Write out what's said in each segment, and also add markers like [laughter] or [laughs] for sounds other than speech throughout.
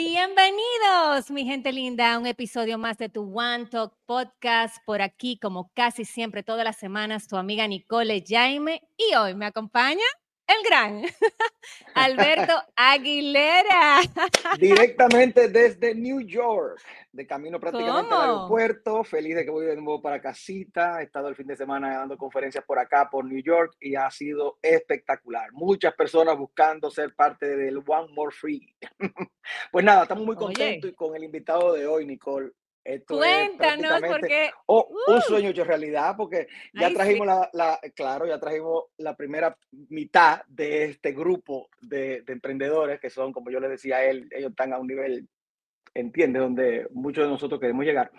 Bienvenidos, mi gente linda, a un episodio más de tu One Talk Podcast. Por aquí, como casi siempre, todas las semanas, tu amiga Nicole Jaime. Y hoy me acompaña el gran [laughs] Alberto Aguilera. [laughs] Directamente desde New York, de camino prácticamente al aeropuerto. Feliz de que voy de nuevo para casita. He estado el fin de semana dando conferencias por acá, por New York, y ha sido espectacular. Muchas personas buscando ser parte del One More Free. [laughs] pues nada, estamos muy contentos con el invitado de hoy, Nicole. Cuéntanos, porque... un ¡uh! sueño hecho realidad, porque ya trajimos la, claro, ya trajimos la primera mitad de este grupo de, emprendedores que son, como yo le decía a él, ellos están a un nivel, entiende, donde muchos de nosotros queremos llegar.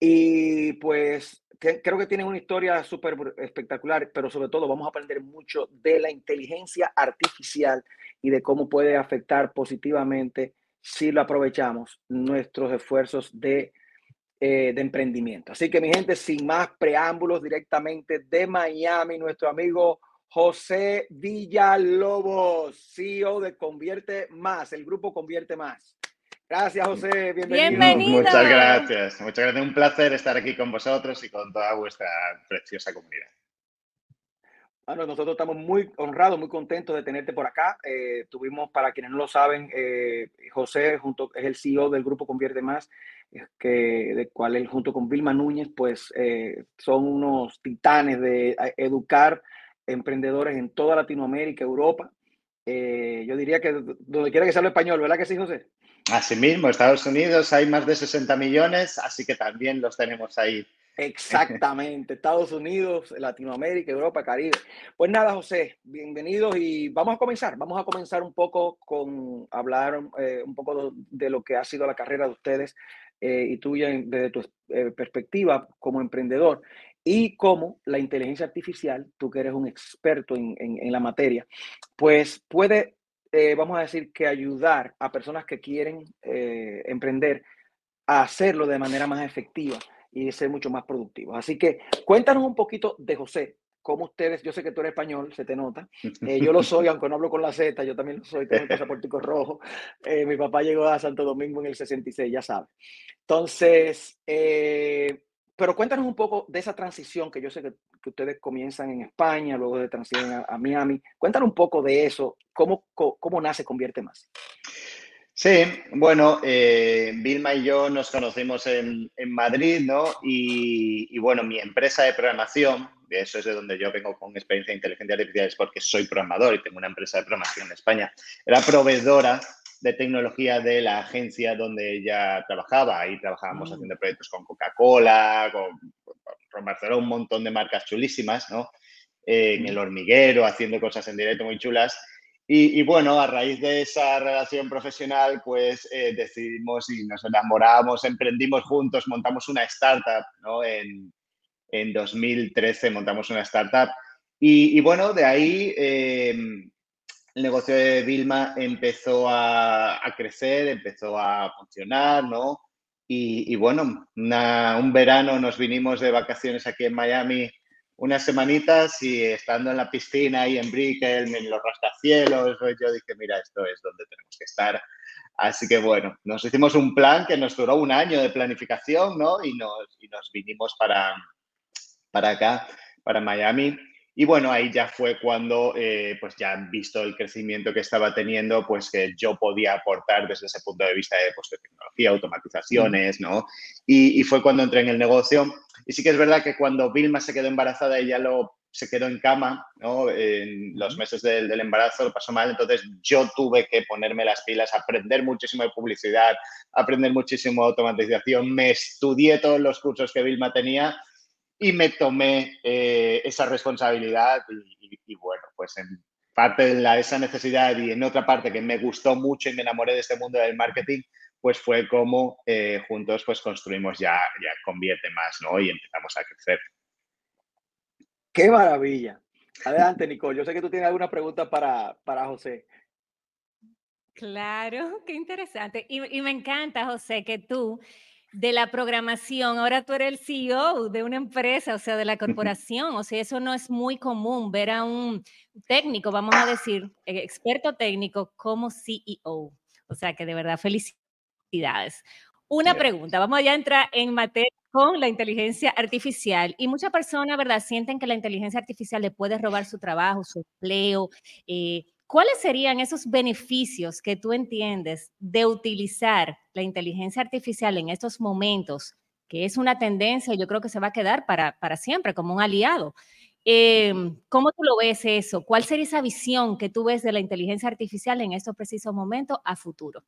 Y pues creo que tienen una historia súper espectacular, pero sobre todo vamos a aprender mucho de la inteligencia artificial y de cómo puede afectar positivamente si lo aprovechamos nuestros esfuerzos de eh, de emprendimiento. Así que mi gente, sin más preámbulos, directamente de Miami, nuestro amigo José Villalobos, CEO de Convierte Más, el grupo Convierte Más. Gracias, José. Bienvenido. Muchas gracias. Muchas gracias. Un placer estar aquí con vosotros y con toda vuestra preciosa comunidad. Bueno, nosotros estamos muy honrados, muy contentos de tenerte por acá. Eh, tuvimos, para quienes no lo saben, eh, José junto, es el CEO del grupo Convierte Más, que, de cual él junto con Vilma Núñez, pues eh, son unos titanes de educar emprendedores en toda Latinoamérica, Europa. yo diría que donde quiera que se hable español, ¿verdad que sí, José? Asimismo, Estados Unidos hay más de 60 millones, así que también los tenemos ahí Exactamente, Estados Unidos, Latinoamérica, Europa, Caribe. Pues nada, José, bienvenidos y vamos a comenzar. Vamos a comenzar un poco con hablar eh, un poco de, lo que ha sido la carrera de ustedes eh, y tuya desde tu eh, perspectiva como emprendedor y cómo la inteligencia artificial, tú que eres un experto en, en la materia, pues puede, vamos a decir, que ayudar a personas que quieren emprender a hacerlo de manera más efectiva y ser mucho más productivos. Así que cuéntanos un poquito de José, cómo ustedes, yo sé que tú eres español, se te nota, [laughs] eh, yo lo soy, aunque no hablo con la Z, yo también lo soy, tengo el pasaporte [laughs] rojo, eh, mi papá llegó a Santo Domingo en el 66, ya sabes. Entonces, eh, pero cuéntanos un poco de esa transición que yo sé que, ustedes comienzan en España, luego de transición a, Miami. Cuéntanos un poco de eso, cómo, cómo, cómo nace Convierte Más. Sí, bueno, eh, Vilma y yo nos conocimos en, Madrid, ¿no? Y, bueno, mi empresa de programación, de eso es de donde yo vengo con experiencia de inteligencia artificial, es porque soy programador y tengo una empresa de programación en España, era proveedora de tecnología de la agencia donde ella trabajaba. Ahí trabajábamos mm. haciendo proyectos con Coca-Cola, con, con Barcelona, un montón de marcas chulísimas, ¿no? en mm. el hormiguero, haciendo cosas en directo muy chulas. Y, bueno, a raíz de esa relación profesional, pues eh, decidimos y nos enamoramos, emprendimos juntos, montamos una startup, ¿no? En, en 2013 montamos una startup. Y, bueno, de ahí em, el negocio de Vilma empezó a, crecer, empezó a funcionar, ¿no? Y, bueno, un verano nos vinimos de vacaciones aquí en Miami unas semanitas y estando en la piscina y en Brickell, en los rascacielos, pues yo dije, mira, esto es donde tenemos que estar. Así que bueno, nos hicimos un plan que nos duró un año de planificación, ¿no? Y nos, y nos vinimos para, para acá, para Miami. Y bueno, ahí ya fue cuando, eh, pues ya han visto el crecimiento que estaba teniendo, pues que yo podía aportar desde ese punto de vista de, pues, de tecnología, automatizaciones, ¿no? Y, y, fue cuando entré en el negocio. Y sí que es verdad que cuando Vilma se quedó embarazada, ella lo, se quedó en cama, ¿no? En los meses del, del embarazo lo pasó mal, entonces yo tuve que ponerme las pilas, aprender muchísimo de publicidad, aprender muchísimo de automatización, me estudié todos los cursos que Vilma tenía y me tomé eh, esa responsabilidad y, bueno, pues en parte de la, esa necesidad y en otra parte que me gustó mucho y me enamoré de este mundo del marketing, pues fue como eh, juntos pues construimos ya, ya Convierte Más, ¿no? Y empezamos a crecer. ¡Qué maravilla! Adelante, Nicole. Yo sé que tú tienes alguna pregunta para, para José. Claro, qué interesante. Y, y me encanta, José, que tú de la programación, ahora tú eres el CEO de una empresa, o sea, de la corporación, o sea, eso no es muy común ver a un técnico, vamos a decir, eh, experto técnico como CEO. O sea, que de verdad felicidades. Una pregunta, vamos a entrar en materia con la inteligencia artificial. Y muchas personas, ¿verdad?, sienten que la inteligencia artificial le puede robar su trabajo, su empleo. Eh, ¿Cuáles serían esos beneficios que tú entiendes de utilizar la inteligencia artificial en estos momentos, que es una tendencia, yo creo que se va a quedar para, para siempre como un aliado? Em, ¿Cómo tú lo ves eso? ¿Cuál sería esa visión que tú ves de la inteligencia artificial en estos precisos momentos a futuro?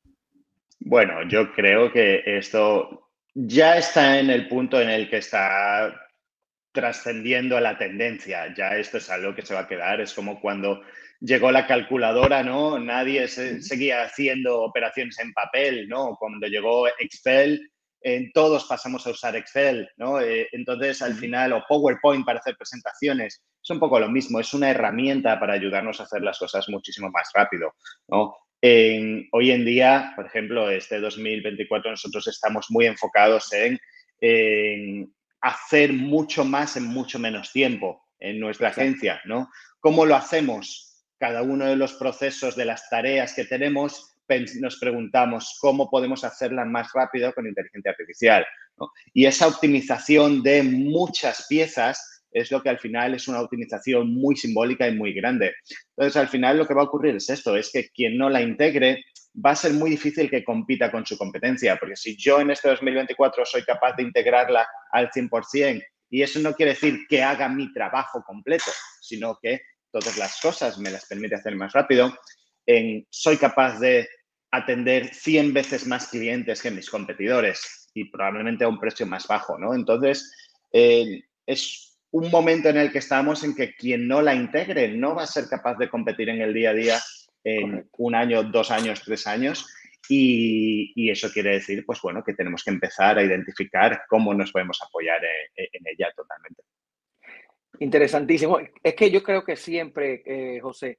Bueno, yo creo que esto ya está en el punto en el que está trascendiendo a la tendencia. Ya esto es algo que se va a quedar. Es como cuando llegó la calculadora, ¿no? Nadie seguía haciendo operaciones en papel, ¿no? Cuando llegó Excel, en todos pasamos a usar Excel, ¿no? Eh, entonces, al final, o PowerPoint para hacer presentaciones, es un poco lo mismo, es una herramienta para ayudarnos a hacer las cosas muchísimo más rápido, ¿no? hoy en día, por ejemplo, este 2024 nosotros estamos muy enfocados en, hacer mucho más en mucho menos tiempo en nuestra agencia, ¿no? ¿Cómo lo hacemos? Cada uno de los procesos, de las tareas que tenemos, nos preguntamos cómo podemos hacerla más rápido con inteligencia artificial. Y esa optimización de muchas piezas es lo que al final es una optimización muy simbólica y muy grande. Entonces, al final lo que va a ocurrir es esto, es que quien no la integre va a ser muy difícil que compita con su competencia, porque si yo en este 2024 soy capaz de integrarla al 100%, y eso no quiere decir que haga mi trabajo completo, sino que todas las cosas me las permite hacer más rápido, en, soy capaz de atender 100 veces más clientes que mis competidores y probablemente a un precio más bajo, ¿no? Entonces, eh, es un momento en el que estamos en que quien no la integre no va a ser capaz de competir en el día a día en un año, dos años, tres años. Y, eso quiere decir, pues bueno, que tenemos que empezar a identificar cómo nos podemos apoyar en, ella totalmente. Interesantísimo. Es que yo creo que siempre, eh, José,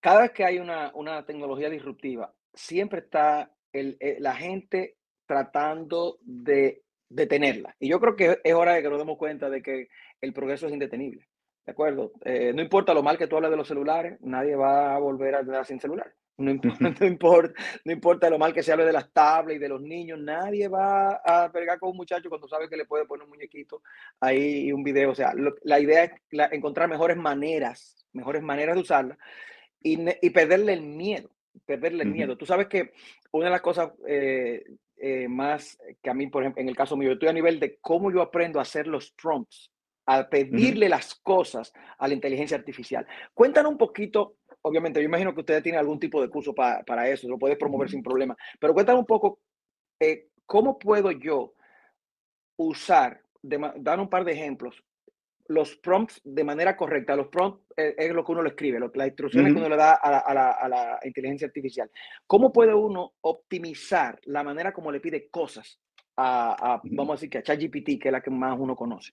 cada vez que hay una, tecnología disruptiva, siempre está eh, la gente tratando de detenerla. Y yo creo que es hora de que nos demos cuenta de que el progreso es indetenible. ¿De acuerdo? Eh, no importa lo mal que tú hables de los celulares, nadie va a volver a andar sin celular. No [laughs] importa, no, importa, lo mal que se hable de las tablets y de los niños, nadie va a pegar con un muchacho cuando sabe que le puede poner un muñequito ahí y un video. O sea, la idea es encontrar mejores maneras, mejores maneras de usarla y, y perderle el miedo, perderle el miedo. Tú sabes que una de las cosas eh, eh, más que a mí, por ejemplo, en el caso mío, yo estoy a nivel de cómo yo aprendo a hacer los prompts a pedirle las cosas a la inteligencia artificial. Cuéntanos un poquito, obviamente, yo imagino que ustedes tienen algún tipo de curso para eso, lo puedes promover sin problema, pero cuéntanos un poco, eh, ¿cómo puedo yo usar, dar un par de ejemplos, los prompts de manera correcta? Los prompts es, lo que uno le escribe, las instrucciones que uno le da a la, inteligencia artificial. ¿Cómo puede uno optimizar la manera como le pide cosas a, vamos a decir que a ChatGPT, que es la que más uno conoce?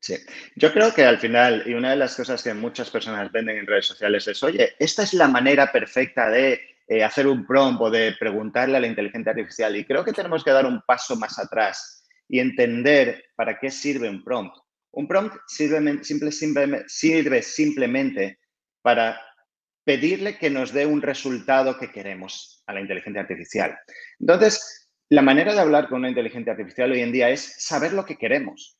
Sí, yo creo que al final, y una de las cosas que muchas personas venden en redes sociales es, oye, esta es la manera perfecta de eh, hacer un prompt o de preguntarle a la inteligencia artificial. Y creo que tenemos que dar un paso más atrás y entender para qué sirve un prompt. Un prompt sirve, simple, sirve simplemente para pedirle que nos dé un resultado que queremos a la inteligencia artificial. Entonces, la manera de hablar con una inteligencia artificial hoy en día es saber lo que queremos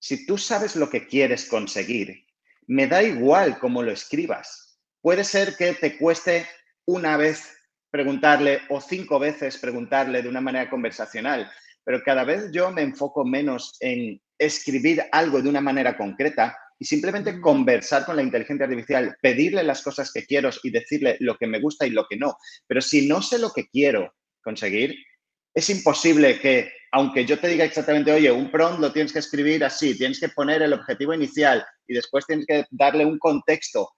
si tú sabes lo que quieres conseguir, me da igual cómo lo escribas. Puede ser que te cueste una vez preguntarle o cinco veces preguntarle de una manera conversacional, pero cada vez yo me enfoco menos en escribir algo de una manera concreta y simplemente conversar con la inteligencia artificial, pedirle las cosas que quiero y decirle lo que me gusta y lo que no. Pero si no sé lo que quiero conseguir, es imposible que, aunque yo te diga exactamente, oye, un prompt lo tienes que escribir así, tienes que poner el objetivo inicial y después tienes que darle un contexto.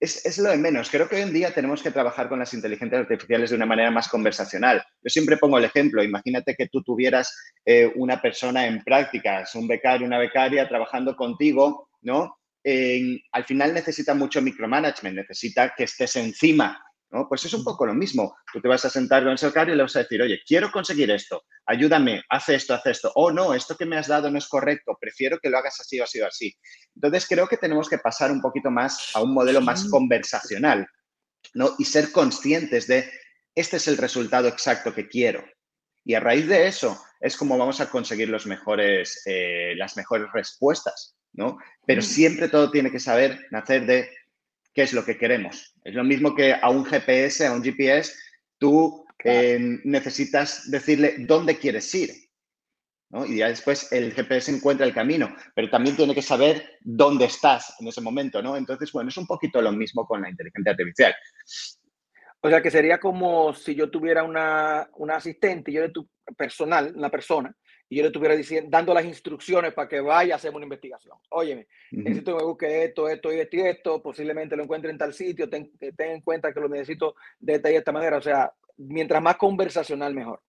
Es, lo de menos. Creo que hoy en día tenemos que trabajar con las inteligencias artificiales de una manera más conversacional. Yo siempre pongo el ejemplo. Imagínate que tú tuvieras eh, una persona en prácticas, un becario, una becaria trabajando contigo, ¿no? al final necesita mucho micromanagement, necesita que estés encima pues es un poco lo mismo. Tú te vas a sentar con ese becario y le vas a decir, oye, quiero conseguir esto, ayúdame, haz esto, haz esto. O no, esto que me has dado no es correcto, prefiero que lo hagas así o así o así. Entonces creo que tenemos que pasar un poquito más a un modelo más conversacional, ¿no? Y ser conscientes de, este es el resultado exacto que quiero. Y a raíz de eso es como vamos a conseguir los mejores, eh, las mejores respuestas, ¿no? Pero siempre todo tiene que saber nacer de qué es lo que queremos. Es lo mismo que a un GPS, a un GPS, tú eh, necesitas decirle dónde quieres ir. Y ya después el GPS encuentra el camino, pero también tiene que saber dónde estás en ese momento, ¿no? Entonces, bueno, es un poquito lo mismo con la inteligencia artificial. O sea, que sería como si yo tuviera una, una asistente, yo tu personal, una persona, y yo le estuviera diciendo, dando las instrucciones para que vaya a hacer una investigación. Óyeme, necesito que me busque esto, esto y esto y esto, posiblemente lo encuentre en tal sitio, ten, ten en cuenta que lo necesito de esta y esta manera. O sea, mientras más conversacional, mejor.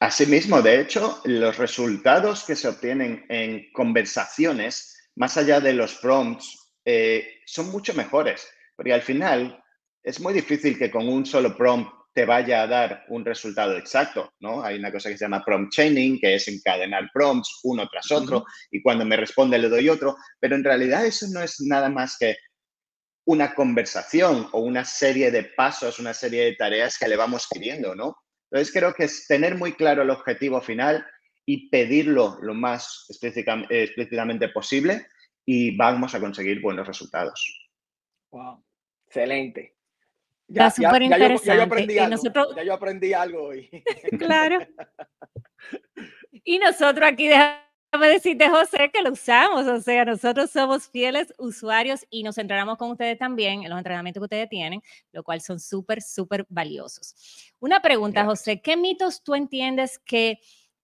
Asimismo, de hecho, los resultados que se obtienen en conversaciones, más allá de los prompts, eh, son mucho mejores, porque al final es muy difícil que con un solo prompt te vaya a dar un resultado exacto, ¿no? Hay una cosa que se llama prompt chaining, que es encadenar prompts uno tras otro, y cuando me responde le doy otro, pero en realidad eso no es nada más que una conversación o una serie de pasos, una serie de tareas que le vamos pidiendo, ¿no? Entonces creo que es tener muy claro el objetivo final y pedirlo lo más explícitamente posible y vamos a conseguir buenos resultados. Wow, excelente. Ya, súper interesante. Ya, yo, aprendí algo, nosotros... ya yo aprendí algo hoy. [laughs] claro. Y nosotros aquí Déjame decirte, José, que lo usamos. O sea, nosotros somos fieles usuarios y nos entrenamos con ustedes también en los entrenamientos que ustedes tienen, lo cual son súper, súper valiosos. Una pregunta, José, ¿qué mitos tú entiendes que,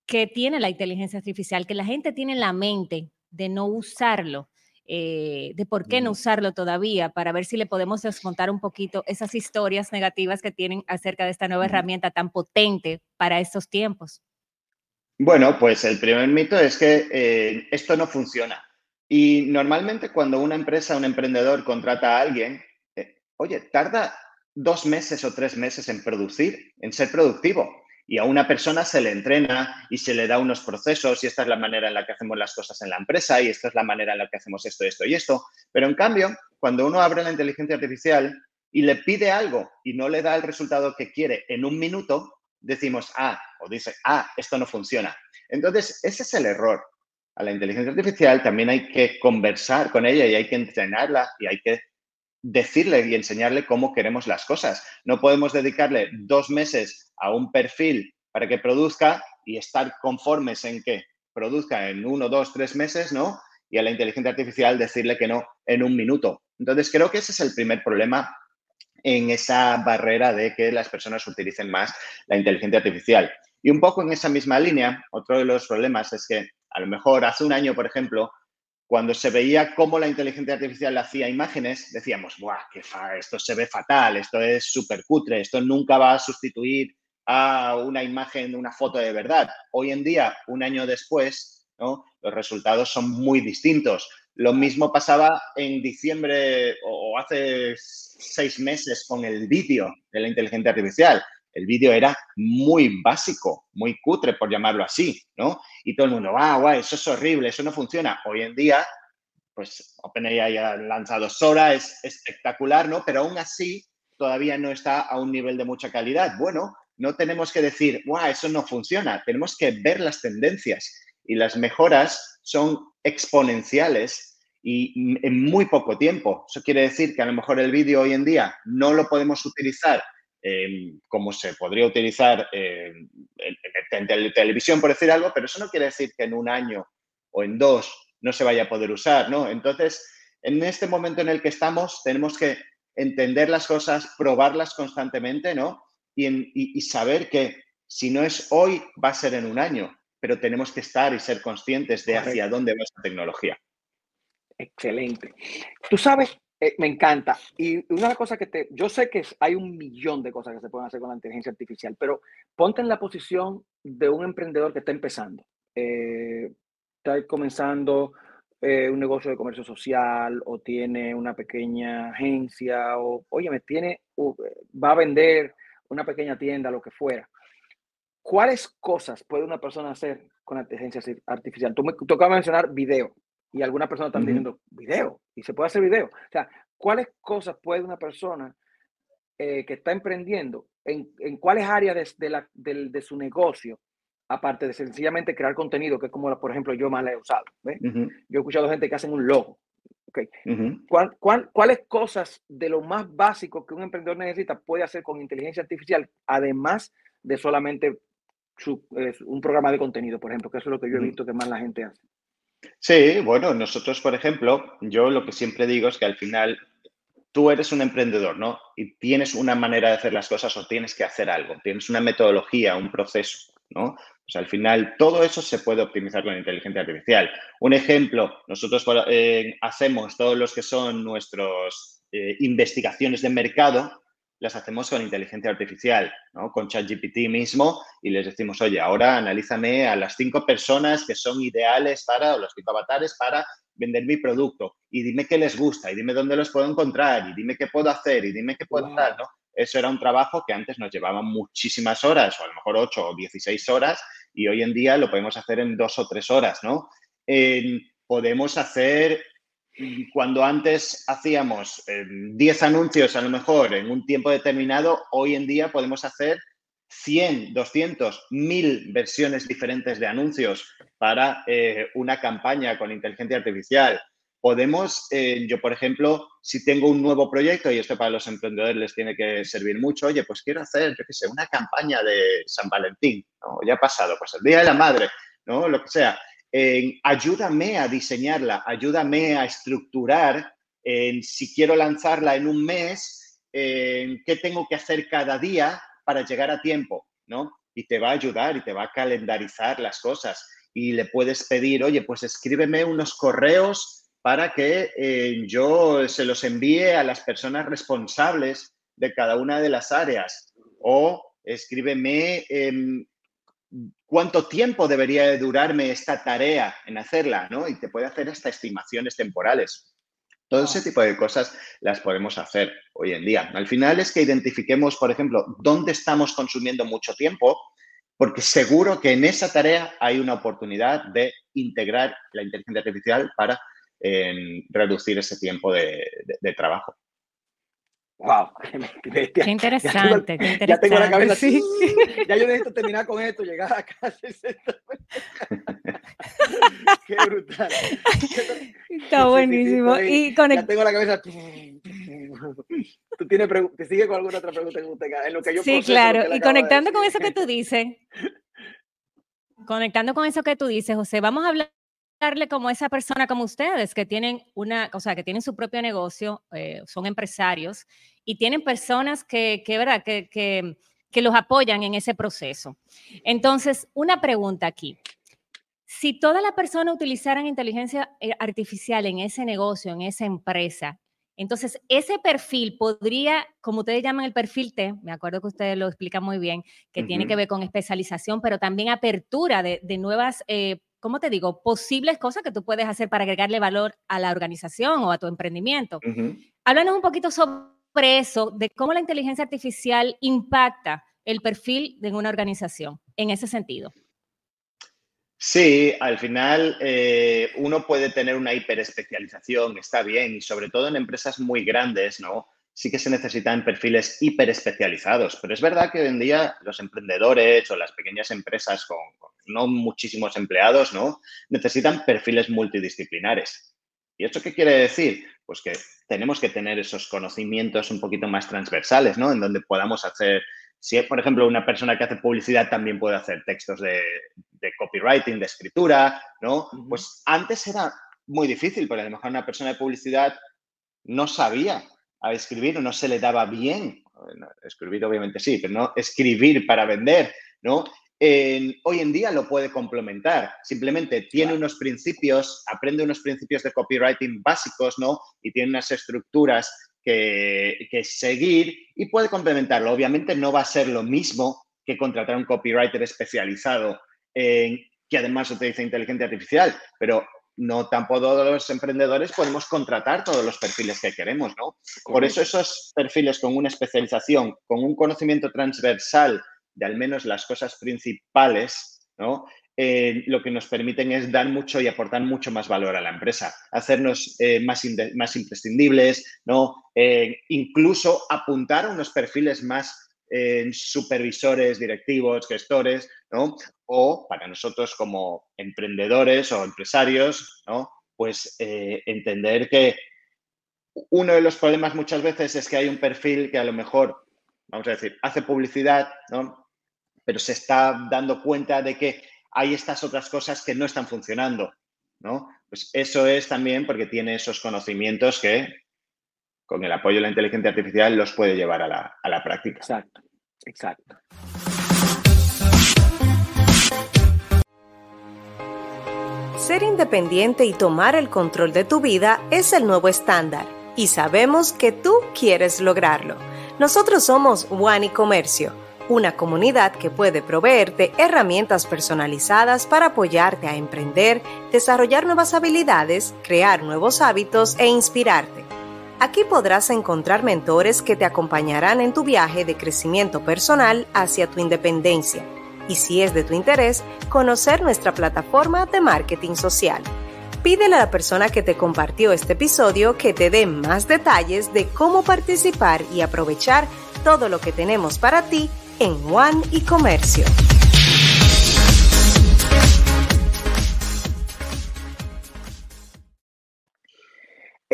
que tiene la inteligencia artificial, que la gente tiene en la mente de no usarlo? Eh, de por qué no usarlo todavía, para ver si le podemos desmontar un poquito esas historias negativas que tienen acerca de esta nueva herramienta tan potente para estos tiempos. Bueno, pues el primer mito es que eh, esto no funciona. Y normalmente cuando una empresa, un emprendedor contrata a alguien, eh, oye, tarda dos meses o tres meses en producir, en ser productivo. Y a una persona se le entrena y se le da unos procesos y esta es la manera en la que hacemos las cosas en la empresa y esta es la manera en la que hacemos esto, esto y esto. Pero en cambio, cuando uno abre la inteligencia artificial y le pide algo y no le da el resultado que quiere en un minuto, decimos, ah, o dice, ah, esto no funciona. Entonces, ese es el error. A la inteligencia artificial también hay que conversar con ella y hay que entrenarla y hay que decirle y enseñarle cómo queremos las cosas. No podemos dedicarle dos meses a un perfil para que produzca y estar conformes en que produzca en uno, dos, tres meses, ¿no? Y a la inteligencia artificial decirle que no en un minuto. Entonces, creo que ese es el primer problema en esa barrera de que las personas utilicen más la inteligencia artificial. Y un poco en esa misma línea, otro de los problemas es que a lo mejor hace un año, por ejemplo, cuando se veía cómo la inteligencia artificial hacía imágenes, decíamos, ¡buah, qué fa esto se ve fatal, esto es súper cutre, esto nunca va a sustituir a una imagen, una foto de verdad. Hoy en día, un año después, ¿no? los resultados son muy distintos. Lo mismo pasaba en diciembre o hace seis meses con el vídeo de la inteligencia artificial. El vídeo era muy básico, muy cutre, por llamarlo así, ¿no? Y todo el mundo, ah, guay, eso es horrible, eso no funciona. Hoy en día, pues OpenAI ha lanzado Sora, es espectacular, ¿no? Pero aún así, todavía no está a un nivel de mucha calidad. Bueno, no tenemos que decir, guau, eso no funciona, tenemos que ver las tendencias y las mejoras son exponenciales y en muy poco tiempo. Eso quiere decir que a lo mejor el vídeo hoy en día no lo podemos utilizar eh, como se podría utilizar eh, en, televisión, por decir algo, pero eso no quiere decir que en un año o en dos no se vaya a poder usar, ¿no? Entonces, en este momento en el que estamos, tenemos que entender las cosas, probarlas constantemente, ¿no? Y, saber que si no es hoy, va a ser en un año, pero tenemos que estar y ser conscientes de hacia dónde va esa tecnología. Excelente. Tú sabes eh, me encanta. Y una cosa que te, yo sé que hay un millón de cosas que se pueden hacer con la inteligencia artificial, pero ponte en la posición de un emprendedor que está empezando. Eh, está comenzando eh, un negocio de comercio social o tiene una pequeña agencia o, oye, me tiene, va a vender una pequeña tienda, lo que fuera. ¿Cuáles cosas puede una persona hacer con la inteligencia artificial? Tú me tocaba mencionar video y algunas personas están diciendo video y se puede hacer video. O sea, ¿cuáles cosas puede una persona eh, que está emprendiendo, en, en cuáles áreas de, la, de, su negocio aparte de sencillamente crear contenido, que es como, por ejemplo, yo más la he usado. Yo he escuchado gente que hacen un logo. Okay. ¿Cuáles cosas de lo más básico que un emprendedor necesita puede hacer con inteligencia artificial, además de solamente un programa de contenido, por ejemplo, que eso es lo que yo he visto que más la gente hace? Sí, bueno, nosotros, por ejemplo, yo lo que siempre digo es que al final tú eres un emprendedor, ¿no? Y tienes una manera de hacer las cosas o tienes que hacer algo, tienes una metodología, un proceso, ¿no? Pues al final todo eso se puede optimizar con inteligencia artificial. Un ejemplo, nosotros eh, hacemos todos los que son nuestras eh, investigaciones de mercado, las hacemos con inteligencia artificial, ¿no? con ChatGPT mismo, y les decimos, oye, ahora analízame a las cinco personas que son ideales para, o los cinco avatares para vender mi producto, y dime qué les gusta, y dime dónde los puedo encontrar, y dime qué puedo hacer, y dime qué puedo hacer, ¿no? Eso era un trabajo que antes nos llevaba muchísimas horas, o a lo mejor 8 o 16 horas, y hoy en día lo podemos hacer en dos o tres horas, ¿no? podemos hacer, cuando antes hacíamos 10 anuncios a lo mejor en un tiempo determinado, hoy en día podemos hacer 100, 200, 1000 versiones diferentes de anuncios para eh, una campaña con inteligencia artificial podemos, eh, yo por ejemplo, si tengo un nuevo proyecto, y esto para los emprendedores les tiene que servir mucho, oye, pues quiero hacer, yo qué sé, una campaña de San Valentín, ¿no? Ya ha pasado, pues el Día de la Madre, ¿no? Lo que sea. Ayúdame a diseñarla, ayúdame a estructurar, si quiero lanzarla en un mes, qué tengo que hacer cada día para llegar a tiempo, ¿no? Y te va a ayudar y te va a calendarizar las cosas. Y le puedes pedir, oye, pues escríbeme unos correos para que eh, yo se los envíe a las personas responsables de cada una de las áreas. O escríbeme em, cuánto tiempo debería de durarme esta tarea en hacerla, ¿no? Y te puede hacer hasta estimaciones temporales. Todo ese tipo de cosas las podemos hacer hoy en día. Al final es que identifiquemos, por ejemplo, dónde estamos consumiendo mucho tiempo, porque seguro que en esa tarea hay una oportunidad de integrar la inteligencia artificial para en reducir ese tiempo de, trabajo. ¡Wow! [laughs] Qué interesante, qué interesante. [laughs] Ya tengo la cabeza así. [laughs] Ya yo necesito terminar con esto, llegar a casa. qué brutal. Está buenísimo. Y Ya tengo la cabeza. ¿Tú tienes ¿Te sigue con alguna otra pregunta que usted en lo que yo Sí, claro. Y conectando con eso que tú dices, conectando con eso que tú dices, José, vamos a hablar darle como esa persona como ustedes que tienen una, o sea, que tienen su propio negocio, eh, son empresarios y tienen personas que, que ¿verdad? Que, que, que los apoyan en ese proceso. Entonces, una pregunta aquí. Si todas las personas utilizaran inteligencia eh, artificial en ese negocio, en esa empresa, entonces ese perfil podría, como ustedes llaman el perfil T, me acuerdo que ustedes lo explican muy bien, que tiene que ver con especialización, pero también apertura de, de nuevas eh, ¿cómo te digo? Posibles cosas que tú puedes hacer para agregarle valor a la organización o a tu emprendimiento. Háblanos un poquito sobre eso, de cómo la inteligencia artificial impacta el perfil de una organización en ese sentido. Sí, al final eh, uno puede tener una hiperespecialización, está bien, y sobre todo en empresas muy grandes, ¿no? Sí que se necesitan perfiles hiperespecializados, pero es verdad que hoy en día los emprendedores o las pequeñas empresas con no muchísimos empleados, ¿no? Necesitan perfiles multidisciplinares. ¿Y esto qué quiere decir? Pues que tenemos que tener esos conocimientos un poquito más transversales, ¿no? En donde podamos hacer, si por ejemplo una persona que hace publicidad también puede hacer textos de, copywriting, de escritura, ¿no? Pues antes era muy difícil, porque a lo mejor una persona de publicidad no sabía escribir o no se le daba bien. Escribir obviamente sí, pero no escribir para vender, ¿no? hoy en día lo puede complementar. Simplemente tiene unos principios, aprende unos principios de copywriting básicos, ¿no? Y tiene unas estructuras que, seguir y puede complementarlo. Obviamente no va a ser lo mismo que contratar a un copywriter especializado en, que además utiliza inteligencia artificial, pero no tampoco todos los emprendedores podemos contratar todos los perfiles que queremos, ¿no? Por eso esos perfiles con una especialización, con un conocimiento transversal de al menos las cosas principales, ¿no? Eh, lo que nos permiten es dar mucho y aportar mucho más valor a la empresa, hacernos eh, más, más imprescindibles, ¿no? Eh, incluso apuntar a unos perfiles más supervisores, directivos, gestores, ¿no? O para nosotros como emprendedores o empresarios, ¿no? Pues eh, entender que uno de los problemas muchas veces es que hay un perfil que a lo mejor, vamos a decir, hace publicidad, ¿no? Pero se está dando cuenta de que hay estas otras cosas que no están funcionando, ¿no? Pues eso es también porque tiene esos conocimientos que con el apoyo de la inteligencia artificial los puede llevar a la, a la práctica. Exacto, exacto. Ser independiente y tomar el control de tu vida es el nuevo estándar y sabemos que tú quieres lograrlo. Nosotros somos One Comercio, una comunidad que puede proveerte herramientas personalizadas para apoyarte a emprender, desarrollar nuevas habilidades, crear nuevos hábitos e inspirarte. Aquí podrás encontrar mentores que te acompañarán en tu viaje de crecimiento personal hacia tu independencia. Y si es de tu interés, conocer nuestra plataforma de marketing social. Pídele a la persona que te compartió este episodio que te dé más detalles de cómo participar y aprovechar todo lo que tenemos para ti en One y Comercio.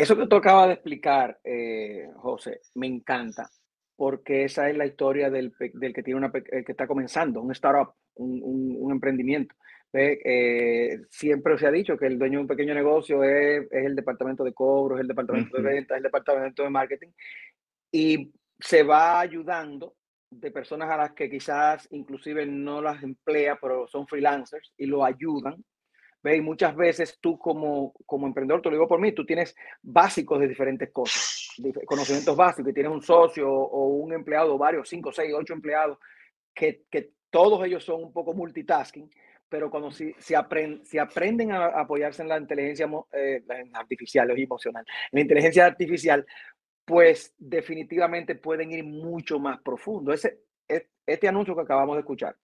Eso que tú acabas de explicar, eh, José, me encanta, porque esa es la historia del, que tiene una, que está comenzando, un startup, un emprendimiento. Eh, siempre se ha dicho que el dueño de un pequeño negocio es, el departamento de cobros, el departamento de ventas, el departamento de marketing, y se va ayudando de personas a las que quizás inclusive no las emplea, pero son freelancers y lo ayudan. ¿Ve? Y muchas veces tú como, como emprendedor, te lo digo por mí, tú tienes básicos de diferentes cosas, conocimientos básicos, y tienes un socio o un empleado, varios, cinco, seis, ocho empleados, que, que todos ellos son un poco multitasking pero cuando si, si, si aprenden a, apoyarse en la inteligencia eh, artificial o emocional, en la inteligencia artificial, pues definitivamente pueden ir mucho más profundo. Ese, e, este anuncio que acabamos de escuchar,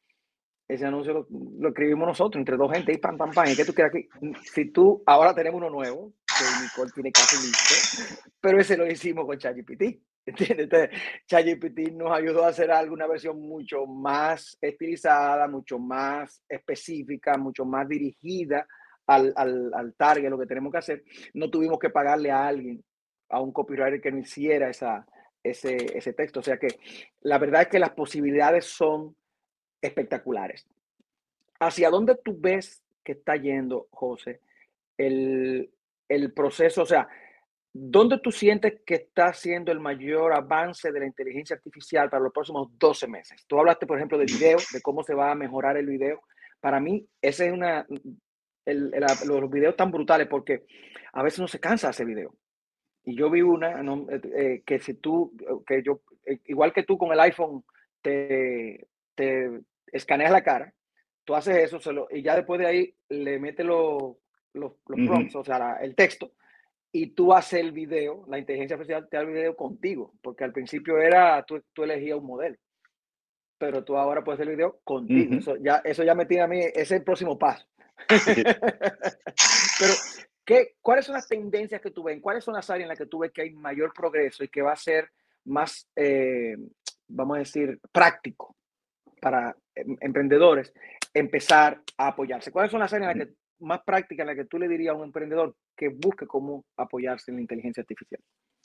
ese anuncio lo, escribimos nosotros, entre dos gente, y pam, pam, pam, y que tú quieras que, si tú, ahora tenemos uno nuevo, que Nicole tiene casi listo, pero ese lo hicimos con ChatGPT. [laughs] Entonces, ChatGPT nos ayudó a hacer alguna versión mucho más estilizada, mucho más específica, mucho más dirigida al, al, al target, lo que tenemos que hacer. No tuvimos que pagarle a alguien, a un copywriter que no hiciera esa, ese, ese texto. O sea que la verdad es que las posibilidades son espectaculares. ¿Hacia dónde tú ves que está yendo, José, el, el proceso? O sea, ¿Dónde tú sientes que está siendo el mayor avance de la inteligencia artificial para los próximos 12 meses? Tú hablaste, por ejemplo, del video, de cómo se va a mejorar el video. Para mí, ese es una, los videos tan brutales porque a veces no se cansa ese video. Y yo vi una eh, eh, que si tú, que yo, eh, igual que tú con el iPhone, te, te escaneas la cara, tú haces eso y ya después de ahí le metes los, los, prompts, o sea, el texto y tú haces el video, la inteligencia artificial te da el video contigo, porque al principio era, tú, tú elegías un modelo, pero tú ahora puedes hacer el video contigo. eso, ya, eso ya me tiene a mí, ese es el próximo paso. [laughs] [laughs] pero, ¿qué, ¿cuáles son las tendencias que tú ves? ¿Cuáles son las áreas en las que tú ves que hay mayor progreso y que va a ser más, eh, vamos a decir, práctico para em, emprendedores empezar a apoyarse? ¿Cuáles son las áreas en las que más práctica en la que tú le dirías a un emprendedor que busque cómo apoyarse en la inteligencia artificial.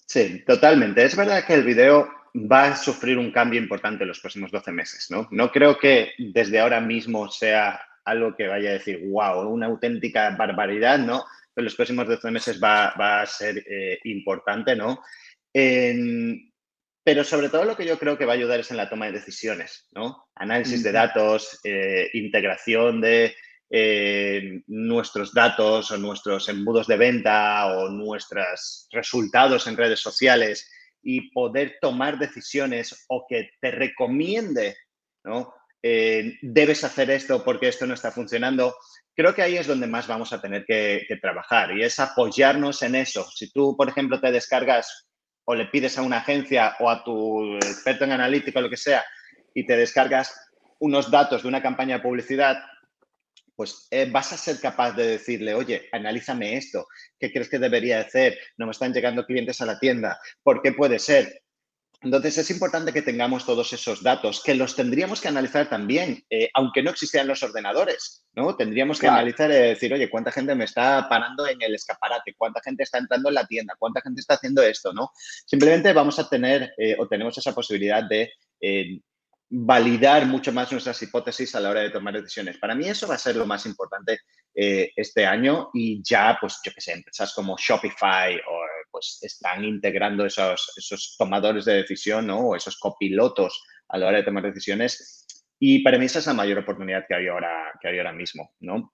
Sí, totalmente. Es verdad que el video va a sufrir un cambio importante en los próximos 12 meses, ¿no? No creo que desde ahora mismo sea algo que vaya a decir, wow, una auténtica barbaridad, ¿no? En los próximos 12 meses va, a ser eh, importante, ¿no? Pero sobre todo lo que yo creo que va a ayudar es en la toma de decisiones, ¿no? Análisis de datos, eh, integración de eh, nuestros datos o nuestros embudos de venta o nuestros resultados en redes sociales y poder tomar decisiones o que te recomiende, ¿no? Eh, debes hacer esto porque esto no está funcionando. Creo que ahí es donde más vamos a tener que, trabajar y es apoyarnos en eso. Si tú, por ejemplo, te descargas o le pides a una agencia o a tu experto en analítico, lo que sea, y te descargas unos datos de una campaña de publicidad, pues eh, vas a ser capaz de decirle, oye, analízame esto, ¿qué crees que debería hacer? No me están llegando clientes a la tienda, ¿por qué puede ser? Entonces es importante que tengamos todos esos datos, que los tendríamos que analizar también, eh, aunque no existieran los ordenadores, ¿no? Tendríamos que analizar y decir, oye, ¿cuánta gente me está parando en el escaparate? ¿Cuánta gente está entrando en la tienda? ¿Cuánta gente está haciendo esto, no? Simplemente vamos a tener eh, o tenemos esa posibilidad de eh, validar mucho más nuestras hipótesis a la hora de tomar decisiones. Para mí eso va a ser lo más importante este año y ya, pues, yo qué sé, empresas como Shopify o pues están integrando esos, esos tomadores de decisión ¿no? o esos copilotos a la hora de tomar decisiones. Y para mí esa es la mayor oportunidad que hay ahora, que hay ahora mismo. ¿no?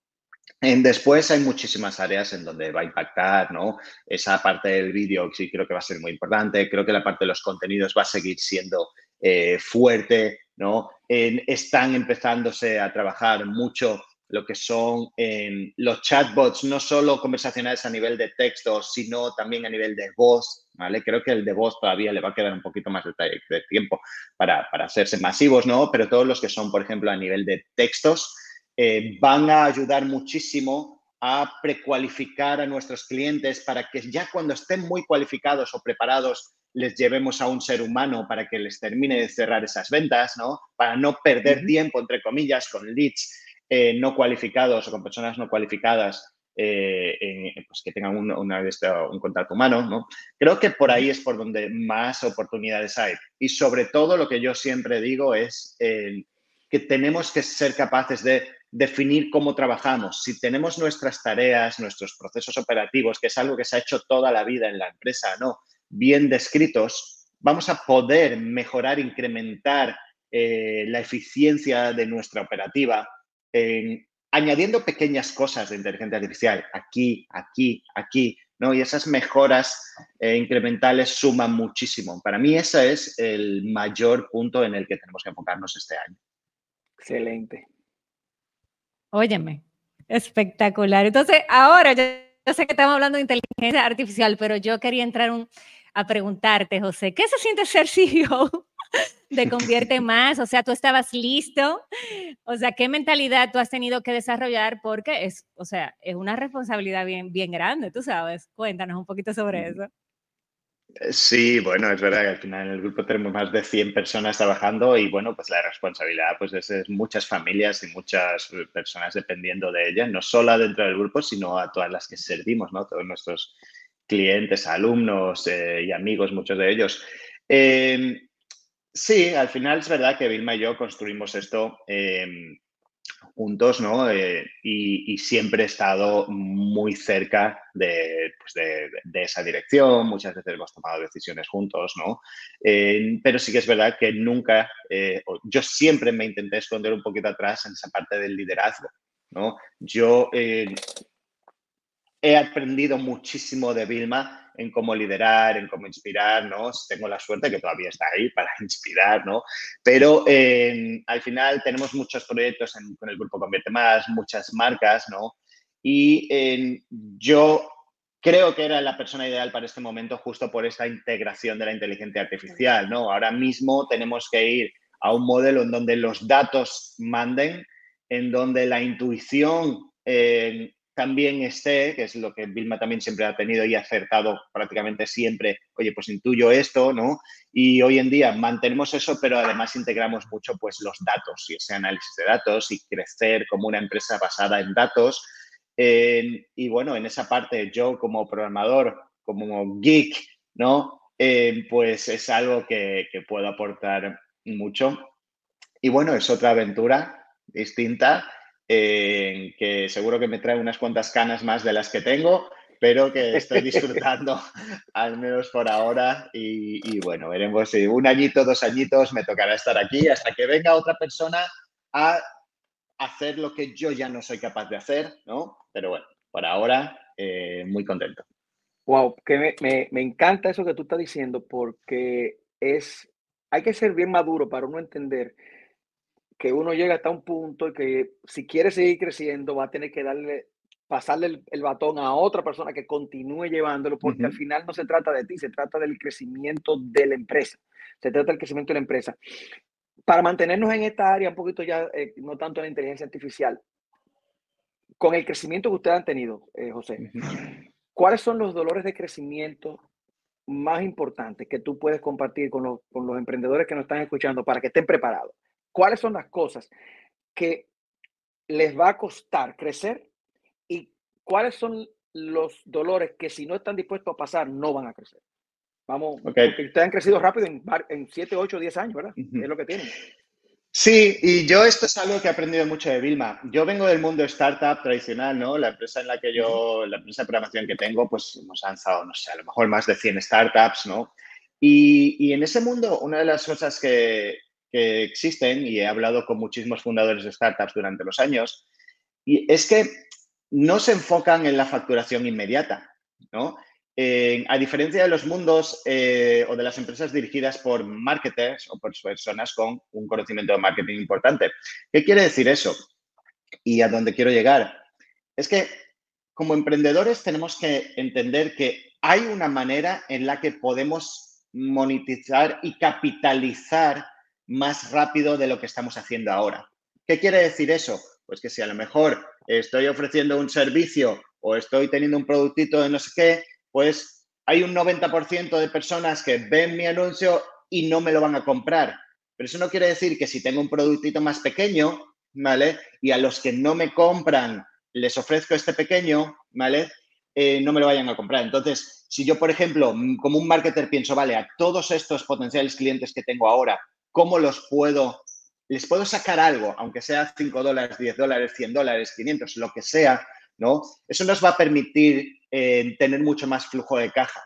Después hay muchísimas áreas en donde va a impactar, ¿no? Esa parte del vídeo sí creo que va a ser muy importante. Creo que la parte de los contenidos va a seguir siendo eh, fuerte, ¿no? están empezándose a trabajar mucho lo que son em, los chatbots, no solo conversacionales a nivel de texto, sino también a nivel de voz, ¿vale? Creo que el de voz todavía le va a quedar un poquito más de, tiempo para, para, hacerse masivos, ¿no? Pero todos los que son, por ejemplo, a nivel de textos, eh, van a ayudar muchísimo a precualificar a nuestros clientes para que ya cuando estén muy cualificados o preparados les llevemos a un ser humano para que les termine de cerrar esas ventas, ¿no? Para no perder tiempo, entre comillas, con leads eh, no cualificados o con personas no cualificadas eh, pues que tengan un, una, un contacto humano, ¿no? Creo que por ahí es por donde más oportunidades hay. Y sobre todo lo que yo siempre digo es que tenemos que ser capaces de definir cómo trabajamos. Si tenemos nuestras tareas, nuestros procesos operativos, que es algo que se ha hecho toda la vida en la empresa, ¿no? Bien descritos, vamos a poder mejorar, incrementar eh, la eficiencia de nuestra operativa, añadiendo pequeñas cosas de inteligencia artificial, aquí, aquí, aquí, ¿no? Y esas mejoras eh, incrementales suman muchísimo. Para mí ese es el mayor punto en el que tenemos que enfocarnos este año. Excelente. Óyeme, espectacular. Entonces, ahora yo, sé que estamos hablando de inteligencia artificial, pero yo quería entrar a preguntarte, José, ¿qué se siente ser CEO [laughs] de Convierte Más? O sea, tú estabas listo. O sea, ¿qué mentalidad tú has tenido que desarrollar? Porque es, o sea, es una responsabilidad bien, bien grande, tú sabes. Cuéntanos un poquito sobre eso. Eh, sí, bueno, es verdad que al final en el grupo tenemos más de 100 personas trabajando y bueno, pues la responsabilidad pues es, muchas familias y muchas eh, personas dependiendo de ella, no solo dentro del grupo, sino a todas las que servimos, ¿no? Todos nuestros clientes, alumnos eh, y amigos, muchos de ellos. Eh, Sí, al final es verdad que Vilma y yo construimos esto em, juntos, ¿no? Eh, y, siempre he estado muy cerca pues, de, esa dirección, muchas veces hemos tomado decisiones juntos, ¿no? Eh, pero sí que es verdad que nunca, eh, yo siempre me intenté esconder un poquito atrás en esa parte del liderazgo, ¿no? Yo he aprendido muchísimo de Vilma en cómo liderar, en cómo inspirar, ¿no? Tengo la suerte que todavía está ahí para [laughs] inspirar, ¿no? Pero eh, al final tenemos muchos proyectos con el Grupo Convierte Más, muchas marcas, ¿no? Y eh, yo creo que era la persona ideal para este momento justo por esta integración de la inteligencia artificial, ¿no? Ahora mismo tenemos que ir a un modelo en donde los datos manden, en donde la intuición eh, también esté, que es lo que Vilma también siempre ha tenido y ha acertado prácticamente siempre, oye, pues intuyo esto, ¿no? Y hoy en día mantenemos eso, pero además integramos mucho pues los datos y ese análisis de datos y crecer como una empresa basada en datos. y bueno, en esa parte yo como programador, como geek, ¿no? Eh, pues es algo que puedo aportar mucho. Y bueno, es otra aventura distinta que seguro que me trae unas cuantas canas más de las que tengo, pero que estoy [laughs] disfrutando al menos por ahora y, bueno, veremos si un añito, dos añitos me tocará estar aquí hasta que venga otra persona a hacer lo que yo ya no soy capaz de hacer, ¿no? Pero bueno, por ahora eh, muy contento. Wow, que me, me encanta eso que tú estás diciendo porque es, hay que ser bien maduro para uno entender que uno llega hasta un punto y que si quiere seguir creciendo va a tener que darle, pasarle el, batón a otra persona que continúe llevándolo, porque al final no se trata de ti, se trata del crecimiento de la empresa, se trata del crecimiento de la empresa. Para mantenernos en esta área un poquito ya, eh, no tanto en la inteligencia artificial, con el crecimiento que ustedes han tenido, eh, José, ¿cuáles son los dolores de crecimiento más importante que tú puedes compartir con los, con los emprendedores que nos están escuchando para que estén preparados? ¿Cuáles son las cosas que les va a costar crecer y cuáles son los dolores que si no están dispuestos a pasar no van a crecer? Vamos, porque ustedes han crecido rápido en, en 7, 8, 10 años, ¿verdad? Es lo que tienen. Sí, y yo esto es algo que he aprendido mucho de Vilma. Yo vengo del mundo startup tradicional, ¿no? La empresa en la que yo, la empresa de programación que tengo, pues hemos lanzado, no sé, a lo mejor más de 100 startups, ¿no? Y, y en ese mundo, una de las cosas que, que, existen, y he hablado con muchísimos fundadores de startups durante los años, y es que no se enfocan en la facturación inmediata, ¿no? a diferencia de los mundos eh, o de las empresas dirigidas por marketers o por personas con un conocimiento de marketing importante. ¿Qué quiere decir eso? Y a dónde quiero llegar. Es que como emprendedores tenemos que entender que hay una manera en la que podemos monetizar y capitalizar más rápido de lo que estamos haciendo ahora. ¿Qué quiere decir eso? Pues que si a lo mejor estoy ofreciendo un servicio o estoy teniendo un productito de no sé qué, pues hay un 90% de personas que ven mi anuncio y no me lo van a comprar. Pero eso no quiere decir que si tengo un productito más pequeño, ¿vale? Y a los que no me compran les ofrezco este pequeño, ¿vale? Eh, no me lo vayan a comprar. Entonces, si yo, por ejemplo, como un marketer pienso, vale, a todos estos potenciales clientes que tengo ahora, ¿cómo los puedo, les puedo sacar algo, aunque sea 5 dólares, 10 dólares, 100 dólares, 500, lo que sea, ¿no? Eso nos va a permitir eh, tener mucho más flujo de caja,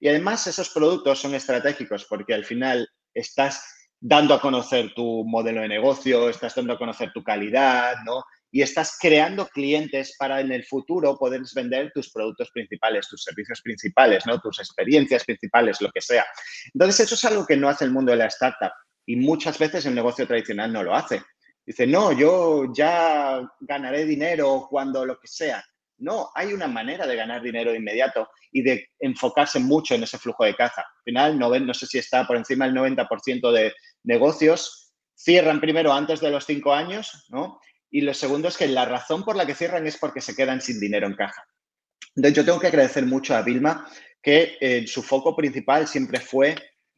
Y además esos productos son estratégicos porque al final estás dando a conocer tu modelo de negocio, estás dando a conocer tu calidad, ¿no? Y estás creando clientes para en el futuro poder vender tus productos principales, tus servicios principales, ¿no? Tus experiencias principales, lo que sea. Entonces, eso es algo que no hace el mundo de la startup y muchas veces el negocio tradicional no lo hace. Dice, no, yo ya ganaré dinero cuando lo que sea. No, hay una manera de ganar dinero de inmediato y de enfocarse mucho en ese flujo de caja. Al final, no, no sé si está por encima del 90% de negocios cierran primero antes de los cinco años, ¿no? Y lo segundo es que la razón por la que cierran es porque se quedan sin dinero en caja. Entonces, yo tengo que agradecer mucho a Vilma que eh, su foco principal siempre fue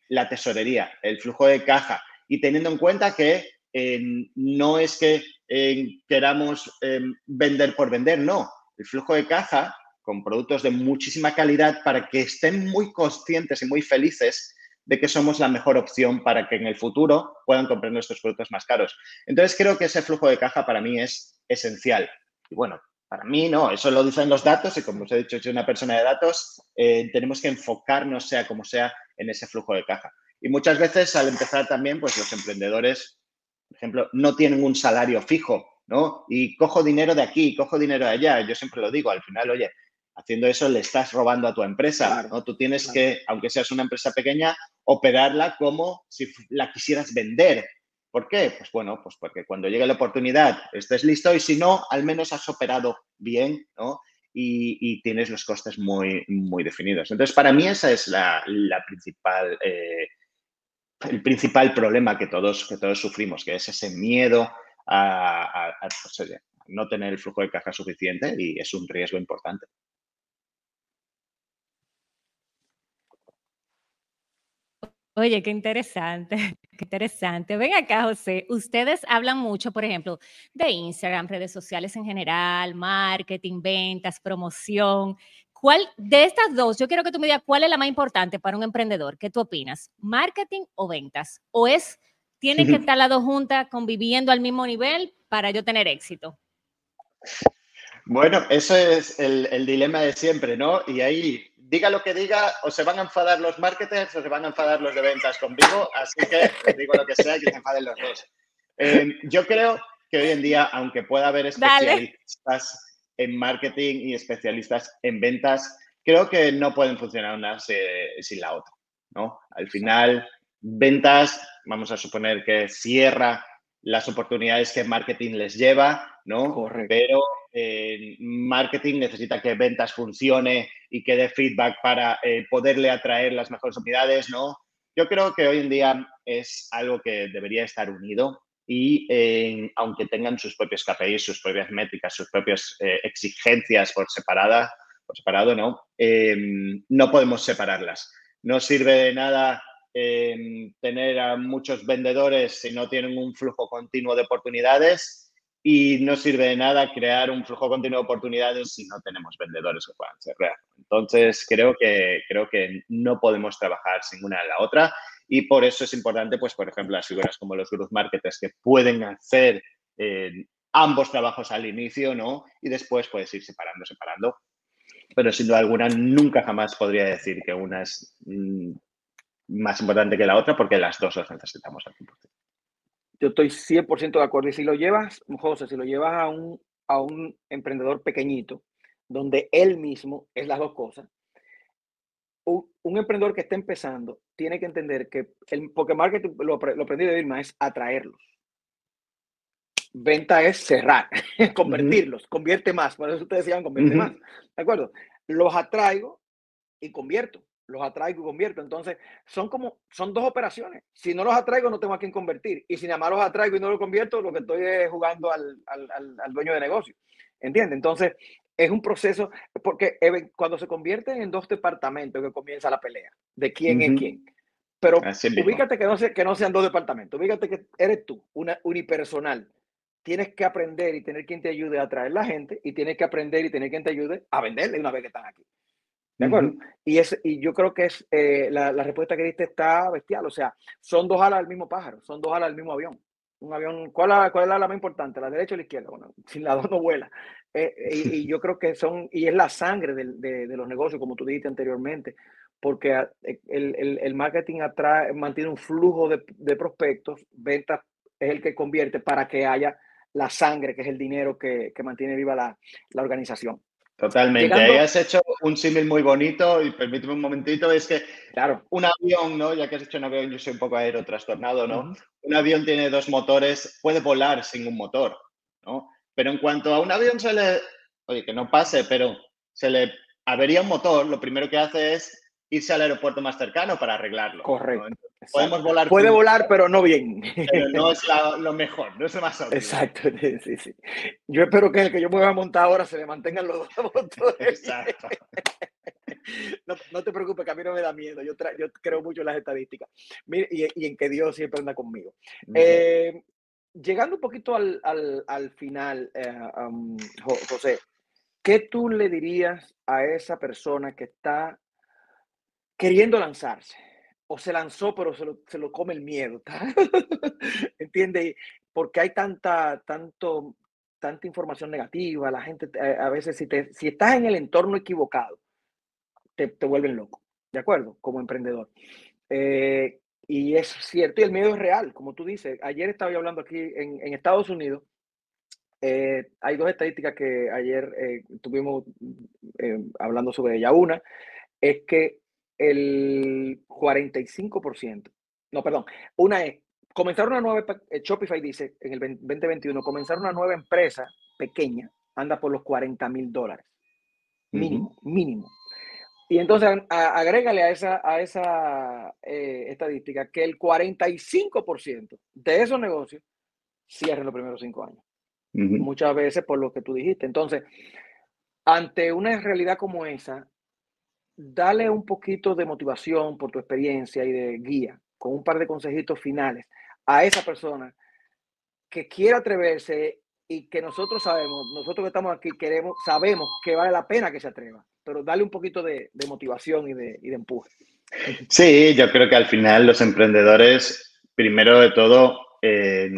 la tesorería, el flujo de caja, y teniendo en cuenta que no es que queramos em, vender por vender, no. El flujo de caja con productos de muchísima calidad para que estén muy conscientes y muy felices de que somos la mejor opción para que en el futuro puedan comprar nuestros productos más caros. Entonces creo que ese flujo de caja para mí es esencial. Y bueno, para mí no, eso lo dicen los datos y como os he dicho, soy una persona de datos, eh, tenemos que enfocarnos, sea como sea, en ese flujo de caja. Y muchas veces al empezar también, pues los emprendedores por ejemplo, no tienen un salario fijo, ¿no? Y cojo dinero de aquí, cojo dinero de allá. Yo siempre lo digo, al final, oye, haciendo eso le estás robando a tu empresa, ¿no? Tú tienes que, aunque seas una empresa pequeña, operarla como si la quisieras vender. ¿Por qué? Pues bueno, pues porque cuando llegue la oportunidad estés listo y si no, al menos has operado bien, ¿no? Y, tienes los costes muy, muy definidos. Entonces, para mí esa es la, principal eh, el principal problema que todos, que todos sufrimos, que es ese miedo a, pues, no tener el flujo de caja suficiente y es un riesgo importante. Oye, qué interesante, [laughs] qué interesante. Ven acá, José. Ustedes hablan mucho, por ejemplo, de Instagram, redes sociales en general, marketing, ventas, promoción. ¿Cuál de estas dos, yo quiero que tú me digas cuál es la más importante para un emprendedor? ¿Qué tú opinas? ¿Marketing o ventas? ¿O es, tienen que [laughs] estar las dos juntas conviviendo al mismo nivel para yo tener éxito? Bueno, eso es el, dilema de siempre, ¿no? Y ahí, diga lo que diga, o se van a enfadar los marketers o se van a enfadar los de ventas conmigo, así que digo lo que sea, que se enfaden los dos. Eh, yo creo que hoy en día, aunque pueda haber especialistas en marketing y especialistas en ventas, creo que no pueden funcionar una sin la otra, ¿no? Al final, ventas, vamos a suponer que cierra las oportunidades que marketing les lleva, ¿no? Correcto. Pero eh, marketing necesita que ventas funcione y que dé feedback para eh, poderle atraer las mejores unidades, ¿no? Yo creo que hoy en día es algo que debería estar unido y eh, aunque tengan sus propios KPIs, sus propias métricas, sus propias exigencias por separada, por separado, ¿no? Em, no podemos separarlas. No sirve de nada em, tener a muchos vendedores si no tienen un flujo continuo de oportunidades y no sirve de nada crear un flujo continuo de oportunidades si no tenemos vendedores que puedan ser reales. Entonces, creo que, creo que no podemos trabajar sin una de la otra y por eso es importante, pues, por ejemplo, las figuras como los growth marketers que pueden hacer eh, ambos trabajos al inicio, ¿no? Y después puedes ir separando, separando. Pero sin duda alguna, nunca jamás podría decir que una es mm, más importante que la otra porque las dos las necesitamos al 100%. Yo estoy 100% de acuerdo. Y si lo llevas, José, si lo llevas a un, a un emprendedor pequeñito, donde él mismo es las dos cosas, un, emprendedor que está empezando tiene que entender que, el, porque marketing, lo, lo aprendí de Vilma, es atraerlos. Venta es cerrar, [laughs] convertirlos, convierte más. Por eso ustedes decían convierte más. ¿De acuerdo? Los atraigo y convierto los atraigo y convierto. Entonces, son como, son dos operaciones. Si no los atraigo, no tengo a quién convertir. Y si nada más los atraigo y no los convierto, lo que estoy es jugando al, al, al, dueño de negocio. ¿Entiendes? Entonces, es un proceso, porque cuando se convierten en dos departamentos que comienza la pelea, de quién es quién. Pero ubícate que no, que no sean dos departamentos, ubícate que eres tú, una unipersonal. Tienes que aprender y tener quien te ayude a atraer la gente y tienes que aprender y tener quien te ayude a venderle una vez que están aquí. ¿De acuerdo? y, es, y yo creo que es eh, la, la, respuesta que diste está bestial. O sea, son dos alas del mismo pájaro, son dos alas del mismo avión. Un avión, ¿cuál, cuál es la ala más importante? ¿La derecha o la izquierda? Bueno, [laughs] sin la dos no vuela. Eh, y, y, [laughs] yo creo que son, y es la sangre de, de, de, los negocios, como tú dijiste anteriormente, porque eh, el, el, el marketing atrae, mantiene un flujo de, de prospectos, ventas es el que convierte para que haya la sangre, que es el dinero que, que mantiene viva la, la organización. Totalmente. Ahí has hecho un símil muy bonito y permíteme un momentito, es que, claro, un avión, ¿no? Ya que has hecho un avión, yo soy un poco aerotrastornado, ¿no? Un avión tiene dos motores, puede volar sin un motor, ¿no? Pero en cuanto a un avión se le, oye, que no pase, pero se le avería un motor, lo primero que hace es irse al aeropuerto más cercano para arreglarlo. Correcto. Podemos volar. Puede volar, pero no bien. Pero no es [laughs] lo mejor, no es lo más óptimo. Exacto, [laughs] sí, sí. Yo espero que el que yo me voy a montar ahora se le mantengan los dos motores. Exacto. [laughs] No, no, te preocupes, que a mí no me da miedo. Yo, yo creo mucho en las estadísticas y, y, en que Dios siempre anda conmigo. Eh, llegando un poquito al, al, al final, eh, um, José, ¿qué tú le dirías a esa persona que está queriendo lanzarse. O se lanzó, pero se lo, se lo come el miedo. [laughs] ¿Entiendes? Porque hay tanta, tanto, tanta información negativa, la gente eh, a veces si, te, si estás en el entorno equivocado, te, te vuelven loco, ¿de acuerdo? Como emprendedor. Eh, y es cierto, y el miedo es real, como tú dices. Ayer estaba yo hablando aquí en, Estados Unidos, eh, hay dos estadísticas que ayer eh, estuvimos hablando sobre ella. Una es que el 45%. No, perdón. Una es, comenzar una nueva, eh, Shopify dice en el 2021, comenzar una nueva empresa pequeña anda por los 40 mil dólares. Mínimo, mínimo. Y entonces agrégale a esa, a esa eh, estadística que el 45% de esos negocios cierran los primeros cinco años. Muchas veces por lo que tú dijiste. Entonces, ante una realidad como esa, dale un poquito de motivación por tu experiencia y de guía, con un par de consejitos finales a esa persona que quiera atreverse y que nosotros sabemos, nosotros que estamos aquí queremos, sabemos que vale la pena que se atreva, pero dale un poquito de, de motivación y de, y de, empuje. Sí, yo creo que al final los emprendedores, primero de todo, eh,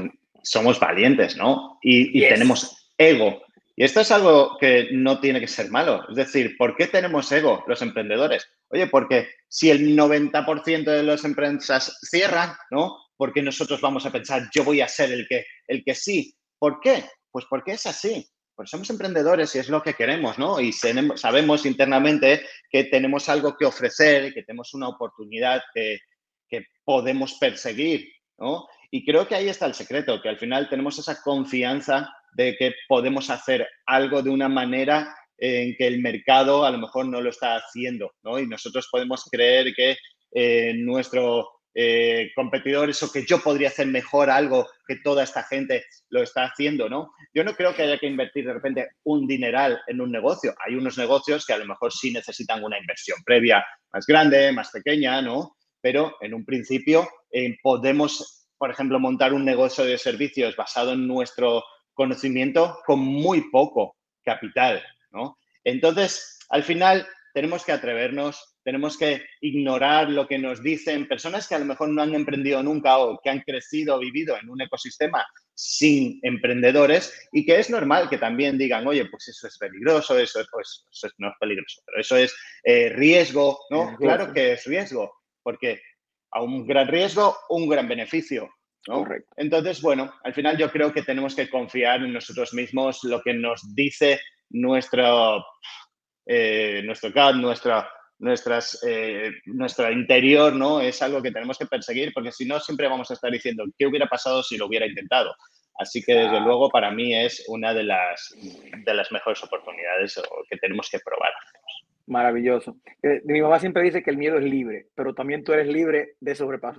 somos valientes, ¿no? Y, y yes. tenemos ego. Y esto es algo que no tiene que ser malo. Es decir, ¿por qué tenemos ego los emprendedores? Oye, porque si el 90% de las empresas cierran, ¿no? Porque nosotros vamos a pensar, yo voy a ser el que, el que sí. ¿Por qué? Pues porque es así. Porque somos emprendedores y es lo que queremos, ¿no? Y sabemos internamente que tenemos algo que ofrecer y que tenemos una oportunidad que, que podemos perseguir, ¿no? Y creo que ahí está el secreto, que al final tenemos esa confianza de que podemos hacer algo de una manera en que el mercado a lo mejor no lo está haciendo, ¿no? Y nosotros podemos creer que eh, nuestro eh, competidores o que yo podría hacer mejor algo que toda esta gente lo está haciendo, ¿no? Yo no creo que haya que invertir de repente un dineral en un negocio. Hay unos negocios que a lo mejor sí necesitan una inversión previa más grande, más pequeña, ¿no? Pero en un principio eh, podemos, por ejemplo, montar un negocio de servicios basado en nuestro conocimiento con muy poco capital, ¿no? Entonces, al final, tenemos que atrevernos, tenemos que ignorar lo que nos dicen personas que a lo mejor no han emprendido nunca o que han crecido o vivido en un ecosistema sin emprendedores y que es normal que también digan, oye, pues eso es peligroso, eso, pues, no es peligroso, pero eso es eh, riesgo, ¿no? Claro que es riesgo, porque a un gran riesgo, un gran beneficio. ¿No? Entonces, bueno, al final yo creo que tenemos que confiar en nosotros mismos, lo que nos dice nuestro, eh, nuestro CAD, nuestra, nuestras, eh, nuestro interior, ¿no? Es algo que tenemos que perseguir porque si no siempre vamos a estar diciendo qué hubiera pasado si lo hubiera intentado. Así que desde luego para mí es una de las, de las mejores oportunidades que tenemos que probar. Maravilloso. Eh, mi mamá siempre dice que el miedo es libre, pero también tú eres libre de,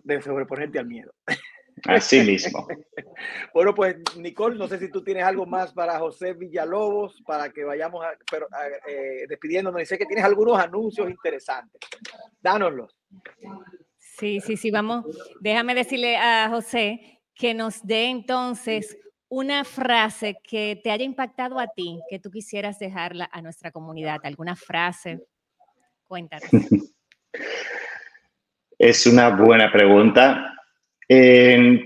de sobreponerte al miedo. [laughs] Así mismo. [laughs] bueno, pues Nicole, no sé si tú tienes algo más para José Villalobos, para que vayamos a, pero, eh, despidiéndonos. Y sé que tienes algunos anuncios interesantes. Dánoslos. Sí, sí, sí, vamos. Déjame decirle a José que nos dé entonces una frase que te haya impactado a ti, que tú quisieras dejarla a nuestra comunidad. ¿Alguna frase? Cuéntanos. [laughs] Es una buena pregunta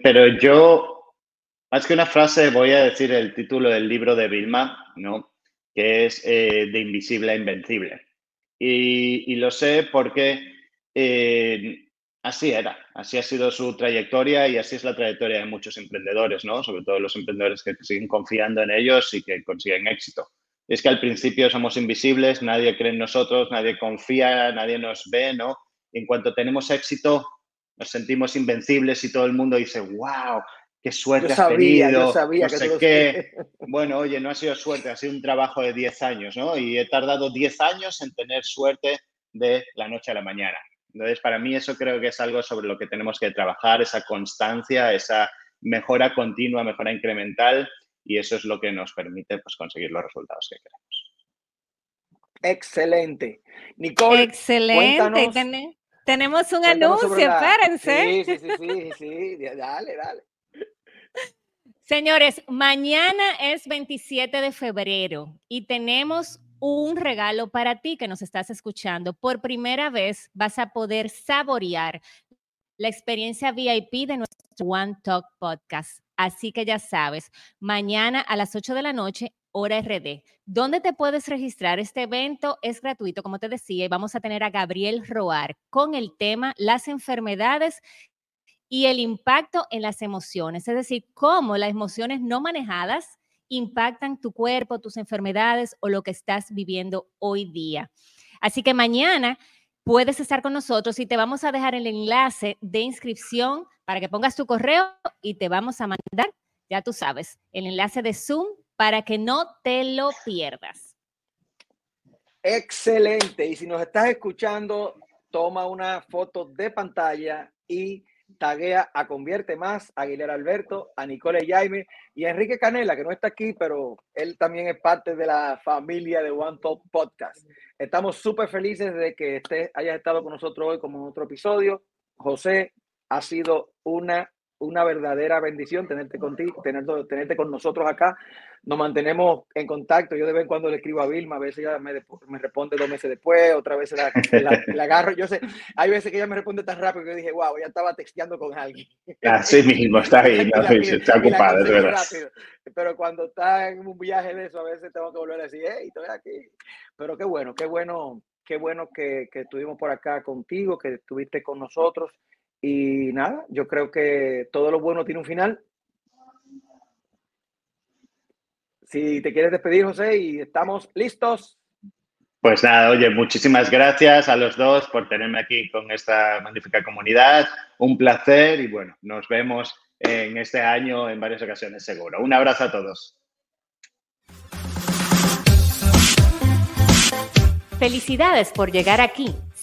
pero yo, más que una frase, voy a decir el título del libro de Vilma, ¿no? que es eh, De Invisible a Invencible. Y, lo sé porque eh, así era, así ha sido su trayectoria y así es la trayectoria de muchos emprendedores, ¿no? sobre todo los emprendedores que siguen confiando en ellos y que consiguen éxito. Es que al principio somos invisibles, nadie cree en nosotros, nadie confía, nadie nos ve, ¿no? En cuanto tenemos éxito, nos sentimos invencibles y todo el mundo dice, wow, qué suerte has tenido, yo sabía no sé qué. [laughs] Bueno, oye, no ha sido suerte, ha sido un trabajo de 10 años, ¿no? Y he tardado 10 años en tener suerte de la noche a la mañana. Entonces, para mí eso creo que es algo sobre lo que tenemos que trabajar, esa constancia, esa mejora continua, mejora incremental, y eso es lo que nos permite pues, conseguir los resultados que queremos. Excelente. Nicole, Excelente. Tenemos un anuncio, espérense. Sí, sí, sí, sí, dale, dale. Señores, mañana es 27 de febrero y tenemos un regalo para ti que nos estás escuchando. Por primera vez vas a poder saborear la experiencia VIP de nuestro One Talk Podcast. Así que ya sabes, mañana a las 8 de la noche Hora RD. ¿Dónde te puedes registrar? Este evento es gratuito, como te decía, y vamos a tener a Gabriel Roar con el tema las enfermedades y el impacto en las emociones, es decir, cómo las emociones no manejadas impactan tu cuerpo, tus enfermedades o lo que estás viviendo hoy día. Así que mañana puedes estar con nosotros y te vamos a dejar el enlace de inscripción para que pongas tu correo y te vamos a mandar, ya tú sabes, el enlace de Zoom para que no te lo pierdas. Excelente. Y si nos estás escuchando, toma una foto de pantalla y taguea a Convierte Más, Aguilera Alberto, a Nicole Jaime y a Enrique Canela, que no está aquí, pero él también es parte de la familia de One Top Podcast. Estamos súper felices de que estés, hayas estado con nosotros hoy como en otro episodio. José, ha sido una una verdadera bendición tenerte contigo, tenerte, tenerte con nosotros acá. Nos mantenemos en contacto. Yo de vez en cuando le escribo a Vilma, a veces ella me, me responde dos meses después, otra vez la, la, agarro. Yo sé, hay veces que ella me responde tan rápido que yo dije, wow, ya estaba texteando con alguien. Así mismo, está ahí, [laughs] no, está ocupada, Pero cuando está en un viaje de eso, a veces tengo que volver a decir, hey, estoy aquí. Pero qué bueno, qué bueno, qué bueno que, que estuvimos por acá contigo, que estuviste con nosotros. Y nada, yo creo que todo lo bueno tiene un final. Si te quieres despedir, José, y estamos listos. Pues nada, oye, muchísimas gracias a los dos por tenerme aquí con esta magnífica comunidad. Un placer y bueno, nos vemos en este año en varias ocasiones seguro. Un abrazo a todos. Felicidades por llegar aquí.